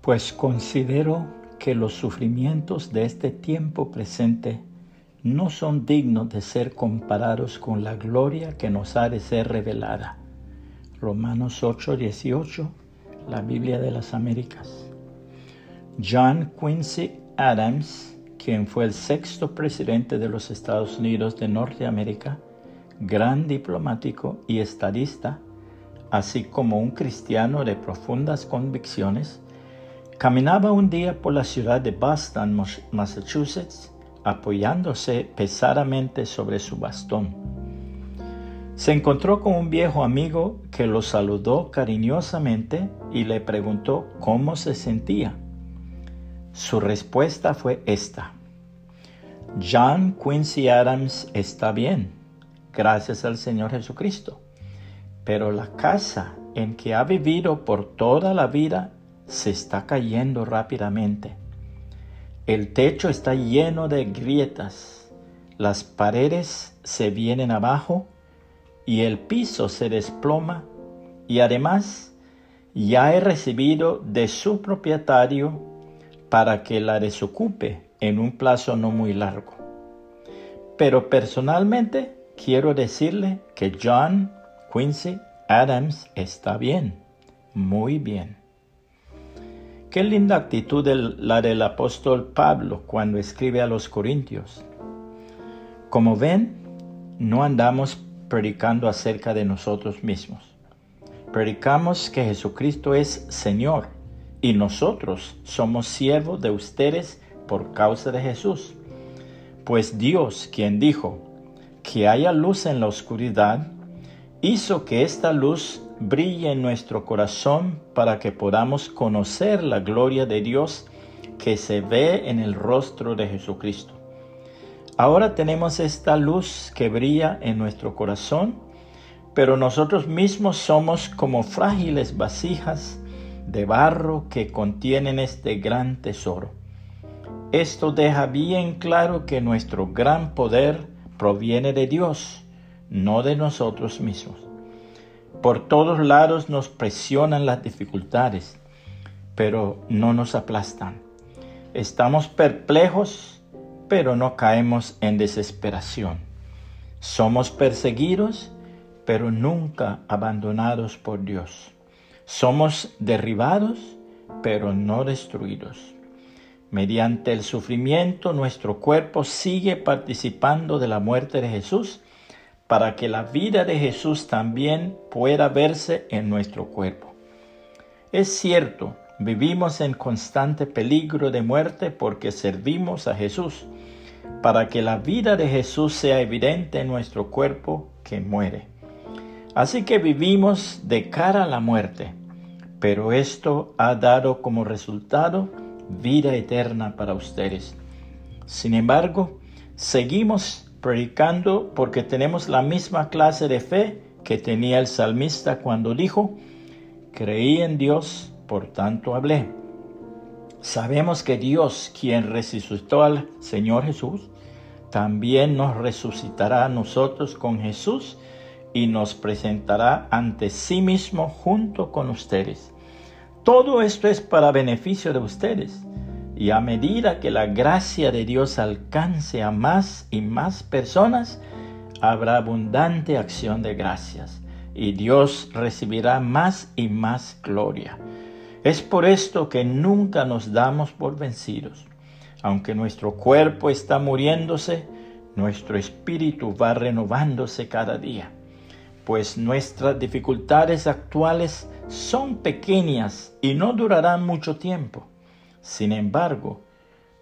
Pues considero que los sufrimientos de este tiempo presente no son dignos de ser comparados con la gloria que nos ha de ser revelada. Romanos 8, 18, la Biblia de las Américas. John Quincy Adams, quien fue el sexto presidente de los Estados Unidos de Norteamérica, gran diplomático y estadista, así como un cristiano de profundas convicciones, caminaba un día por la ciudad de Boston, Massachusetts, apoyándose pesadamente sobre su bastón. Se encontró con un viejo amigo que lo saludó cariñosamente y le preguntó cómo se sentía. Su respuesta fue esta. John Quincy Adams está bien, gracias al Señor Jesucristo, pero la casa en que ha vivido por toda la vida se está cayendo rápidamente. El techo está lleno de grietas, las paredes se vienen abajo y el piso se desploma y además ya he recibido de su propietario para que la desocupe en un plazo no muy largo. Pero personalmente quiero decirle que John Quincy Adams está bien, muy bien. Qué linda actitud la del apóstol Pablo cuando escribe a los Corintios. Como ven, no andamos predicando acerca de nosotros mismos. Predicamos que Jesucristo es Señor y nosotros somos siervos de ustedes por causa de Jesús. Pues Dios, quien dijo que haya luz en la oscuridad, hizo que esta luz brille en nuestro corazón para que podamos conocer la gloria de Dios que se ve en el rostro de Jesucristo. Ahora tenemos esta luz que brilla en nuestro corazón, pero nosotros mismos somos como frágiles vasijas de barro que contienen este gran tesoro. Esto deja bien claro que nuestro gran poder proviene de Dios, no de nosotros mismos. Por todos lados nos presionan las dificultades, pero no nos aplastan. Estamos perplejos, pero no caemos en desesperación. Somos perseguidos, pero nunca abandonados por Dios. Somos derribados, pero no destruidos. Mediante el sufrimiento nuestro cuerpo sigue participando de la muerte de Jesús para que la vida de Jesús también pueda verse en nuestro cuerpo. Es cierto, vivimos en constante peligro de muerte porque servimos a Jesús, para que la vida de Jesús sea evidente en nuestro cuerpo que muere. Así que vivimos de cara a la muerte, pero esto ha dado como resultado vida eterna para ustedes. Sin embargo, seguimos predicando porque tenemos la misma clase de fe que tenía el salmista cuando dijo, creí en Dios, por tanto hablé. Sabemos que Dios, quien resucitó al Señor Jesús, también nos resucitará a nosotros con Jesús y nos presentará ante sí mismo junto con ustedes. Todo esto es para beneficio de ustedes y a medida que la gracia de Dios alcance a más y más personas, habrá abundante acción de gracias y Dios recibirá más y más gloria. Es por esto que nunca nos damos por vencidos. Aunque nuestro cuerpo está muriéndose, nuestro espíritu va renovándose cada día, pues nuestras dificultades actuales son pequeñas y no durarán mucho tiempo sin embargo,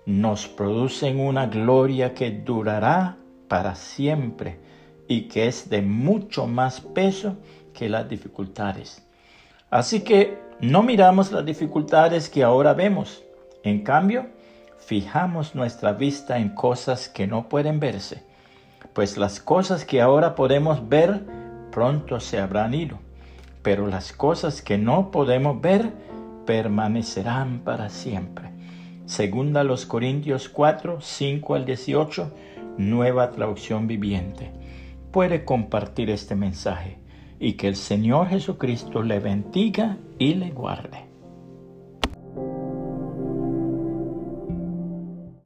nos producen una gloria que durará para siempre y que es de mucho más peso que las dificultades. Así que no miramos las dificultades que ahora vemos. En cambio, fijamos nuestra vista en cosas que no pueden verse, pues las cosas que ahora podemos ver pronto se habrán ido, pero las cosas que no podemos ver permanecerán para siempre. Segunda los Corintios 4, 5 al 18, nueva traducción viviente. Puede compartir este mensaje y que el Señor Jesucristo le bendiga y le guarde.